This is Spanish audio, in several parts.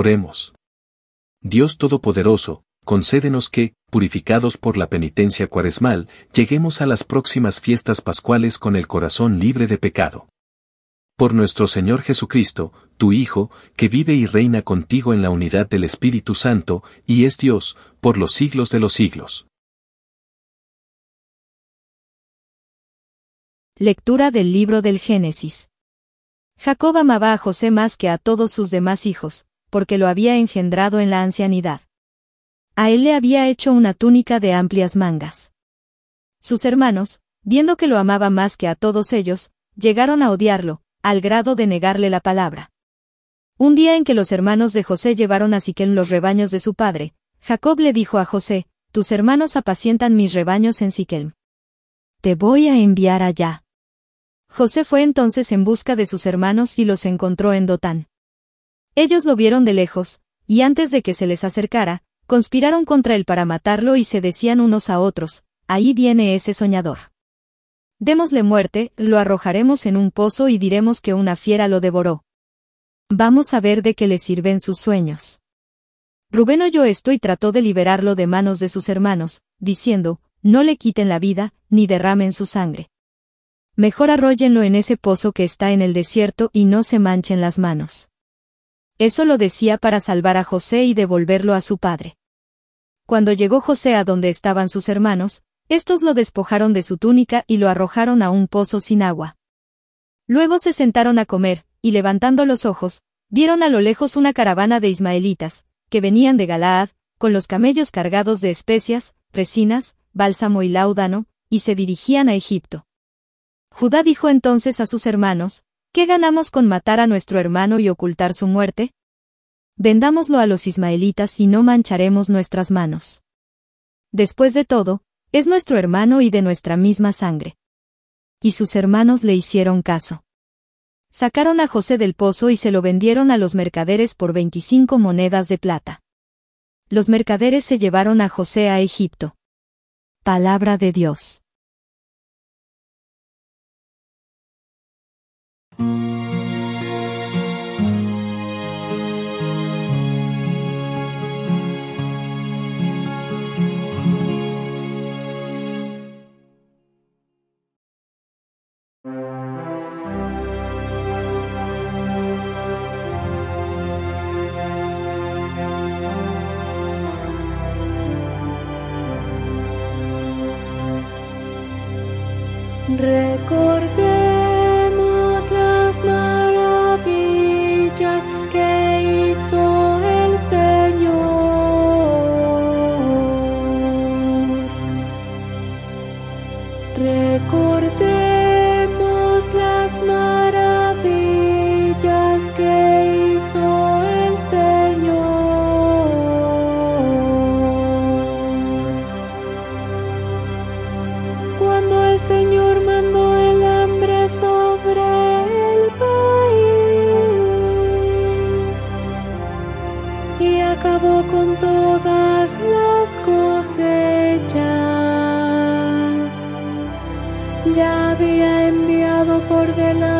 Oremos. Dios Todopoderoso, concédenos que, purificados por la penitencia cuaresmal, lleguemos a las próximas fiestas pascuales con el corazón libre de pecado. Por nuestro Señor Jesucristo, tu Hijo, que vive y reina contigo en la unidad del Espíritu Santo, y es Dios, por los siglos de los siglos. Lectura del libro del Génesis. Jacob amaba a José más que a todos sus demás hijos, porque lo había engendrado en la ancianidad. A él le había hecho una túnica de amplias mangas. Sus hermanos, viendo que lo amaba más que a todos ellos, llegaron a odiarlo, al grado de negarle la palabra. Un día en que los hermanos de José llevaron a Siquem los rebaños de su padre, Jacob le dijo a José, Tus hermanos apacientan mis rebaños en Siquem. Te voy a enviar allá. José fue entonces en busca de sus hermanos y los encontró en Dotán. Ellos lo vieron de lejos, y antes de que se les acercara, conspiraron contra él para matarlo y se decían unos a otros, ahí viene ese soñador. Démosle muerte, lo arrojaremos en un pozo y diremos que una fiera lo devoró. Vamos a ver de qué le sirven sus sueños. Rubén oyó esto y trató de liberarlo de manos de sus hermanos, diciendo, no le quiten la vida, ni derramen su sangre. Mejor arróllenlo en ese pozo que está en el desierto y no se manchen las manos. Eso lo decía para salvar a José y devolverlo a su padre. Cuando llegó José a donde estaban sus hermanos, estos lo despojaron de su túnica y lo arrojaron a un pozo sin agua. Luego se sentaron a comer, y levantando los ojos, vieron a lo lejos una caravana de ismaelitas, que venían de Galaad, con los camellos cargados de especias, resinas, bálsamo y láudano, y se dirigían a Egipto. Judá dijo entonces a sus hermanos, ¿qué ganamos con matar a nuestro hermano y ocultar su muerte? Vendámoslo a los ismaelitas y no mancharemos nuestras manos. Después de todo, es nuestro hermano y de nuestra misma sangre. Y sus hermanos le hicieron caso. Sacaron a José del pozo y se lo vendieron a los mercaderes por 25 monedas de plata. Los mercaderes se llevaron a José a Egipto. Palabra de Dios. Ya había enviado por delante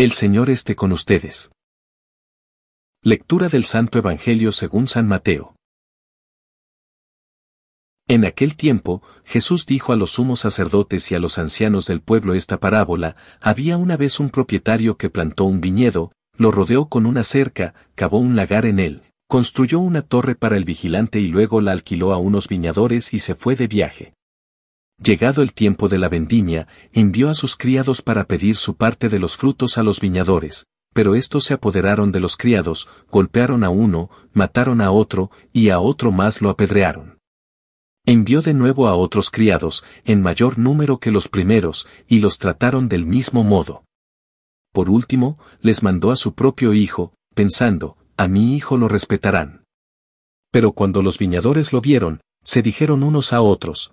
El Señor esté con ustedes. Lectura del Santo Evangelio según San Mateo. En aquel tiempo, Jesús dijo a los sumos sacerdotes y a los ancianos del pueblo esta parábola, había una vez un propietario que plantó un viñedo, lo rodeó con una cerca, cavó un lagar en él, construyó una torre para el vigilante y luego la alquiló a unos viñadores y se fue de viaje. Llegado el tiempo de la vendimia, envió a sus criados para pedir su parte de los frutos a los viñadores, pero estos se apoderaron de los criados, golpearon a uno, mataron a otro, y a otro más lo apedrearon. Envió de nuevo a otros criados, en mayor número que los primeros, y los trataron del mismo modo. Por último, les mandó a su propio hijo, pensando, a mi hijo lo respetarán. Pero cuando los viñadores lo vieron, se dijeron unos a otros,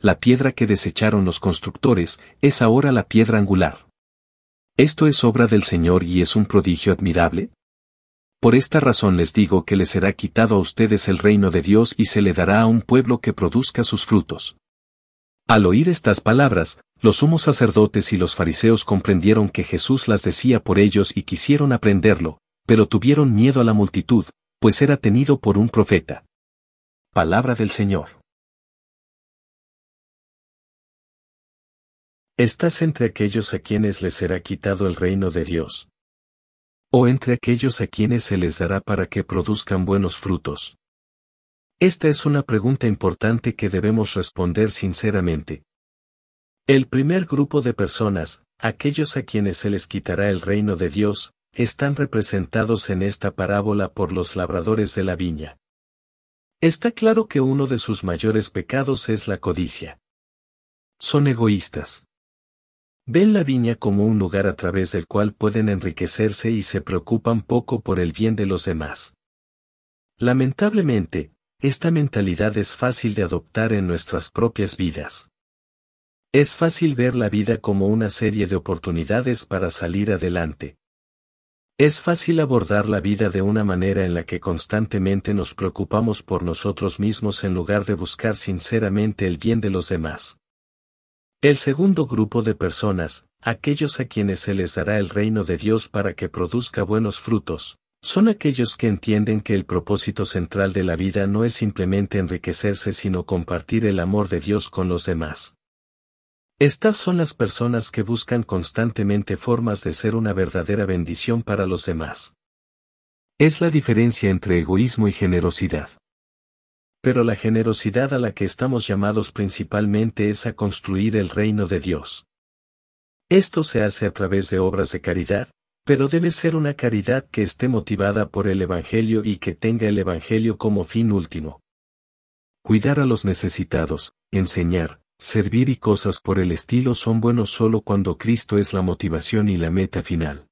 la piedra que desecharon los constructores, es ahora la piedra angular? ¿Esto es obra del Señor y es un prodigio admirable? Por esta razón les digo que les será quitado a ustedes el reino de Dios y se le dará a un pueblo que produzca sus frutos. Al oír estas palabras, los sumos sacerdotes y los fariseos comprendieron que Jesús las decía por ellos y quisieron aprenderlo, pero tuvieron miedo a la multitud, pues era tenido por un profeta. Palabra del Señor. ¿Estás entre aquellos a quienes les será quitado el reino de Dios? ¿O entre aquellos a quienes se les dará para que produzcan buenos frutos? Esta es una pregunta importante que debemos responder sinceramente. El primer grupo de personas, aquellos a quienes se les quitará el reino de Dios, están representados en esta parábola por los labradores de la viña. Está claro que uno de sus mayores pecados es la codicia. Son egoístas. Ven la viña como un lugar a través del cual pueden enriquecerse y se preocupan poco por el bien de los demás. Lamentablemente, esta mentalidad es fácil de adoptar en nuestras propias vidas. Es fácil ver la vida como una serie de oportunidades para salir adelante. Es fácil abordar la vida de una manera en la que constantemente nos preocupamos por nosotros mismos en lugar de buscar sinceramente el bien de los demás. El segundo grupo de personas, aquellos a quienes se les dará el reino de Dios para que produzca buenos frutos, son aquellos que entienden que el propósito central de la vida no es simplemente enriquecerse sino compartir el amor de Dios con los demás. Estas son las personas que buscan constantemente formas de ser una verdadera bendición para los demás. Es la diferencia entre egoísmo y generosidad. Pero la generosidad a la que estamos llamados principalmente es a construir el reino de Dios. Esto se hace a través de obras de caridad, pero debe ser una caridad que esté motivada por el Evangelio y que tenga el Evangelio como fin último. Cuidar a los necesitados, enseñar, servir y cosas por el estilo son buenos solo cuando Cristo es la motivación y la meta final.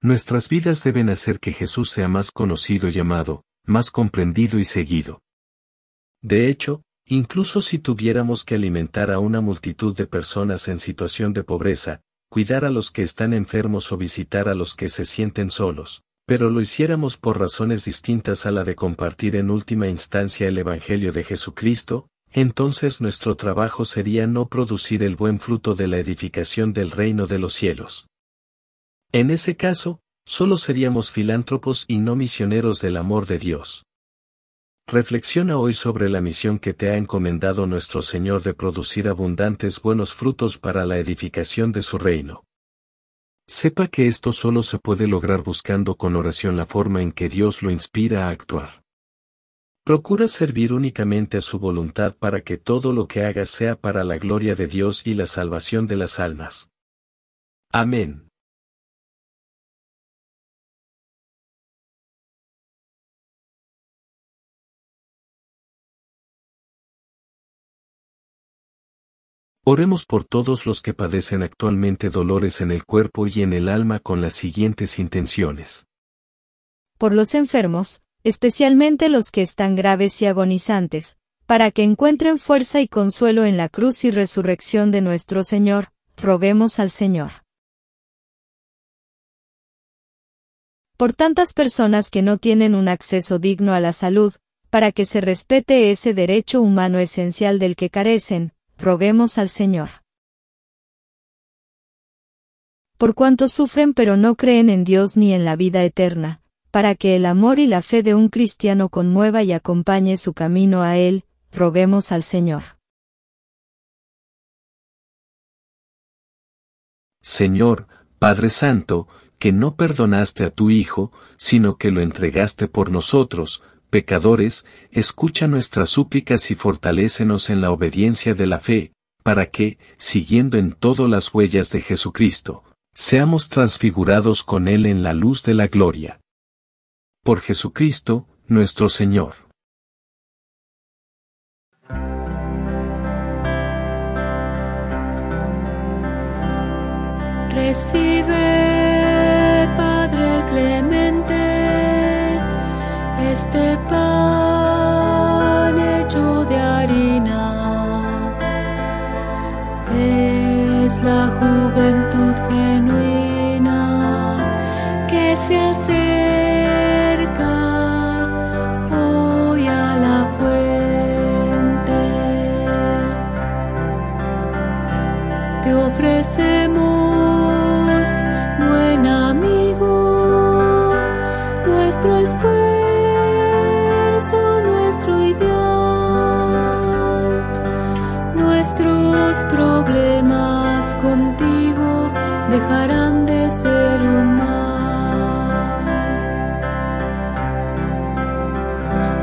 Nuestras vidas deben hacer que Jesús sea más conocido y amado, más comprendido y seguido. De hecho, incluso si tuviéramos que alimentar a una multitud de personas en situación de pobreza, cuidar a los que están enfermos o visitar a los que se sienten solos, pero lo hiciéramos por razones distintas a la de compartir en última instancia el Evangelio de Jesucristo, entonces nuestro trabajo sería no producir el buen fruto de la edificación del reino de los cielos. En ese caso, solo seríamos filántropos y no misioneros del amor de Dios. Reflexiona hoy sobre la misión que te ha encomendado nuestro Señor de producir abundantes buenos frutos para la edificación de su reino. Sepa que esto solo se puede lograr buscando con oración la forma en que Dios lo inspira a actuar. Procura servir únicamente a su voluntad para que todo lo que hagas sea para la gloria de Dios y la salvación de las almas. Amén. Oremos por todos los que padecen actualmente dolores en el cuerpo y en el alma con las siguientes intenciones. por los enfermos, especialmente los que están graves y agonizantes, para que encuentren fuerza y consuelo en la cruz y resurrección de nuestro Señor, roguemos al Señor. Por tantas personas que no tienen un acceso digno a la salud, para que se respete ese derecho humano esencial del que carecen, roguemos al Señor. Por cuanto sufren pero no creen en Dios ni en la vida eterna, para que el amor y la fe de un cristiano conmueva y acompañe su camino a Él, roguemos al Señor. Señor, Padre Santo, que no perdonaste a tu Hijo, sino que lo entregaste por nosotros, pecadores, escucha nuestras súplicas y fortalécenos en la obediencia de la fe, para que, siguiendo en todo las huellas de Jesucristo, seamos transfigurados con Él en la luz de la gloria. Por Jesucristo, nuestro Señor. Recibe, este pan hecho de harina. Es la juventud genuina que se acerca hoy a la fuente. Te ofrecemos problemas contigo dejarán de ser un mal.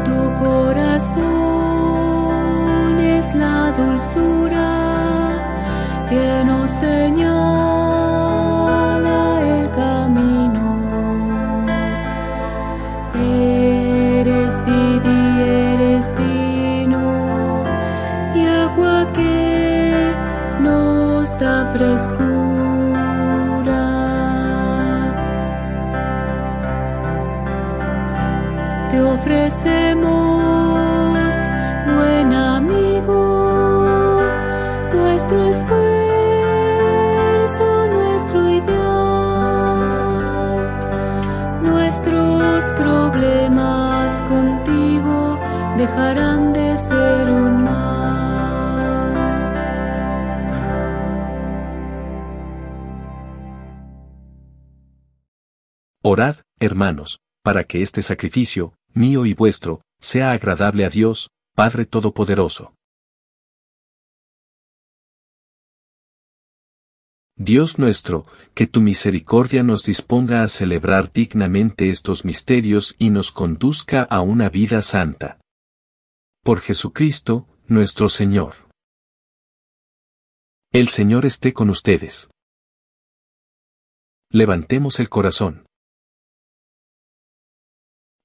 Tu corazón es la dulzura que nos señala Orad, hermanos, para que este sacrificio, mío y vuestro, sea agradable a Dios, Padre Todopoderoso. Dios nuestro, que tu misericordia nos disponga a celebrar dignamente estos misterios y nos conduzca a una vida santa. Por Jesucristo, nuestro Señor. El Señor esté con ustedes. Levantemos el corazón.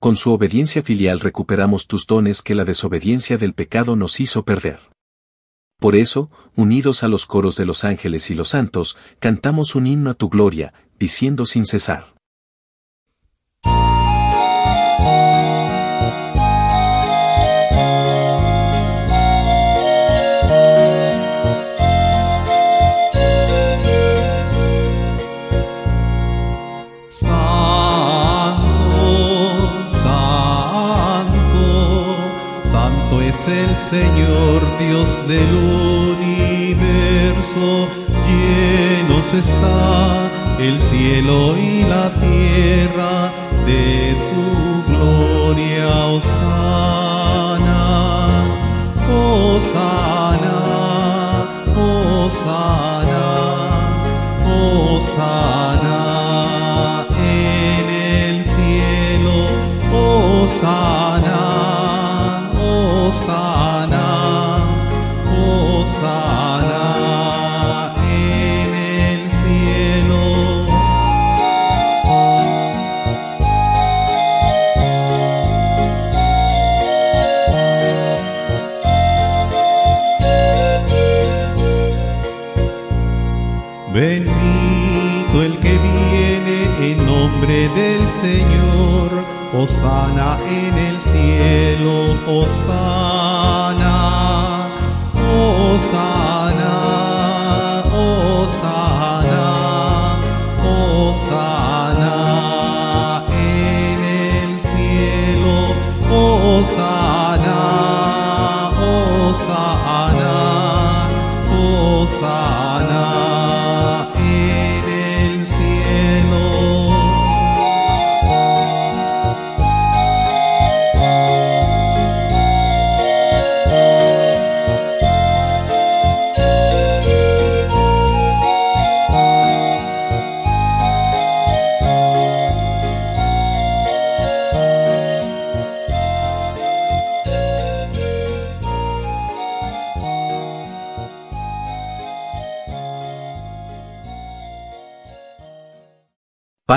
Con su obediencia filial recuperamos tus dones que la desobediencia del pecado nos hizo perder. Por eso, unidos a los coros de los ángeles y los santos, cantamos un himno a tu gloria, diciendo sin cesar. Es el Señor Dios del universo, llenos está el cielo y la tierra de su gloria, Osana, Osana, Osana, Osana Señor, Osana en el cielo, Osana, Osana, Osana, Osana en el cielo, Osana,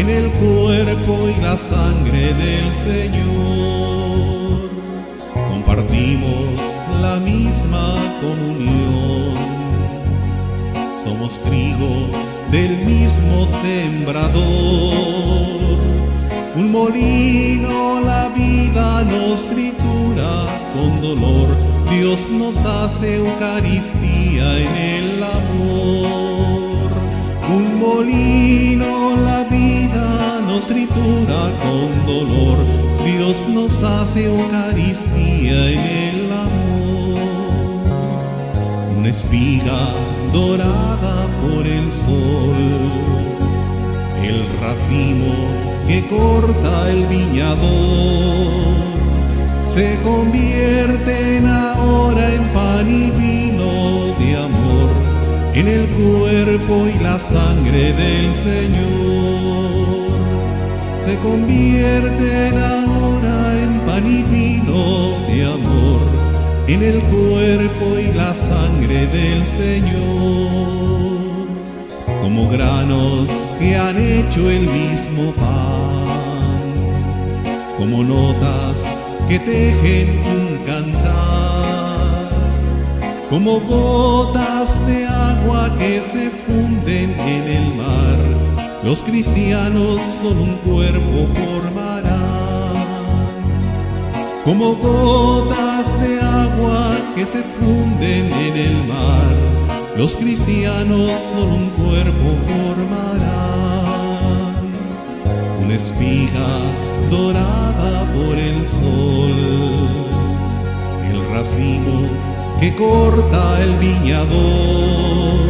en el cuerpo y la sangre del Señor. Compartimos la misma comunión. Somos trigo del mismo sembrador. Un molino la vida nos tritura con dolor. Dios nos hace Eucaristía en el amor. Un molino la vida tritura con dolor. Dios nos hace Eucaristía en el amor. Una espiga dorada por el sol. El racimo que corta el viñador se convierten ahora en pan y vino de amor en el cuerpo y la sangre del Señor. Se convierten ahora en pan y vino de amor en el cuerpo y la sangre del Señor, como granos que han hecho el mismo pan, como notas que tejen un cantar, como gotas de agua que se funden en el mar, los cristianos son un cuerpo formarán como gotas de agua que se funden en el mar, los cristianos son un cuerpo formarán, una espiga dorada por el sol, el racimo que corta el viñador,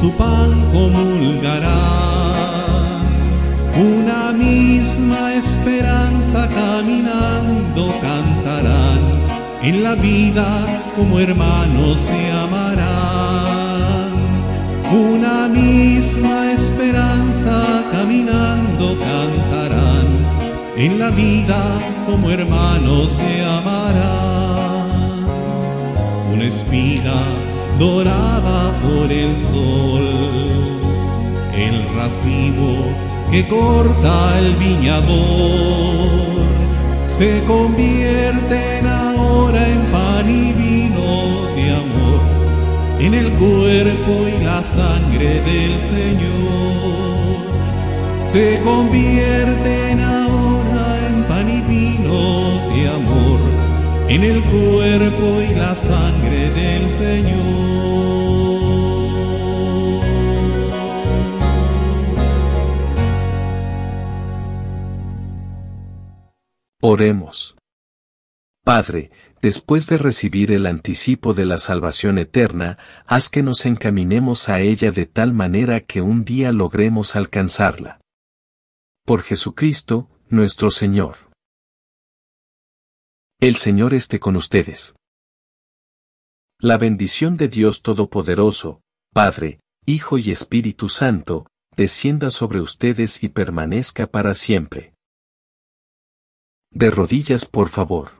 su pan comulgarán una misma esperanza caminando cantarán, en la vida como hermanos se amarán. Una misma esperanza caminando cantarán, en la vida como hermanos se amarán. Una espiga dorada por el sol, el racimo que corta el viñador se convierten ahora en pan y vino de amor en el cuerpo y la sangre del Señor. Se convierten ahora en el cuerpo y la sangre del Señor. Oremos. Padre, después de recibir el anticipo de la salvación eterna, haz que nos encaminemos a ella de tal manera que un día logremos alcanzarla. Por Jesucristo, nuestro Señor. El Señor esté con ustedes. La bendición de Dios Todopoderoso, Padre, Hijo y Espíritu Santo, descienda sobre ustedes y permanezca para siempre. De rodillas, por favor.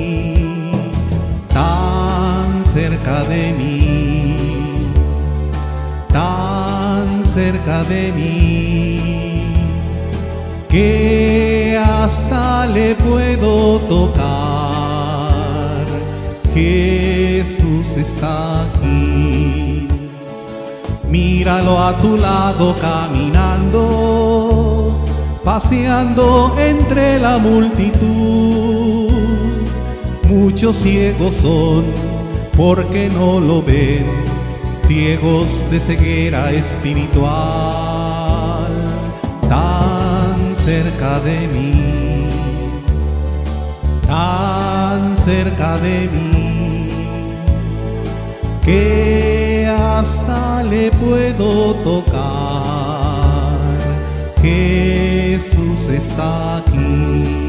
cerca de mí, tan cerca de mí, que hasta le puedo tocar. Jesús está aquí, míralo a tu lado caminando paseando entre la multitud. Muchos ciegos son porque no lo ven, ciegos de ceguera espiritual, tan cerca de mí, tan cerca de mí, que hasta le puedo tocar. Jesús está aquí.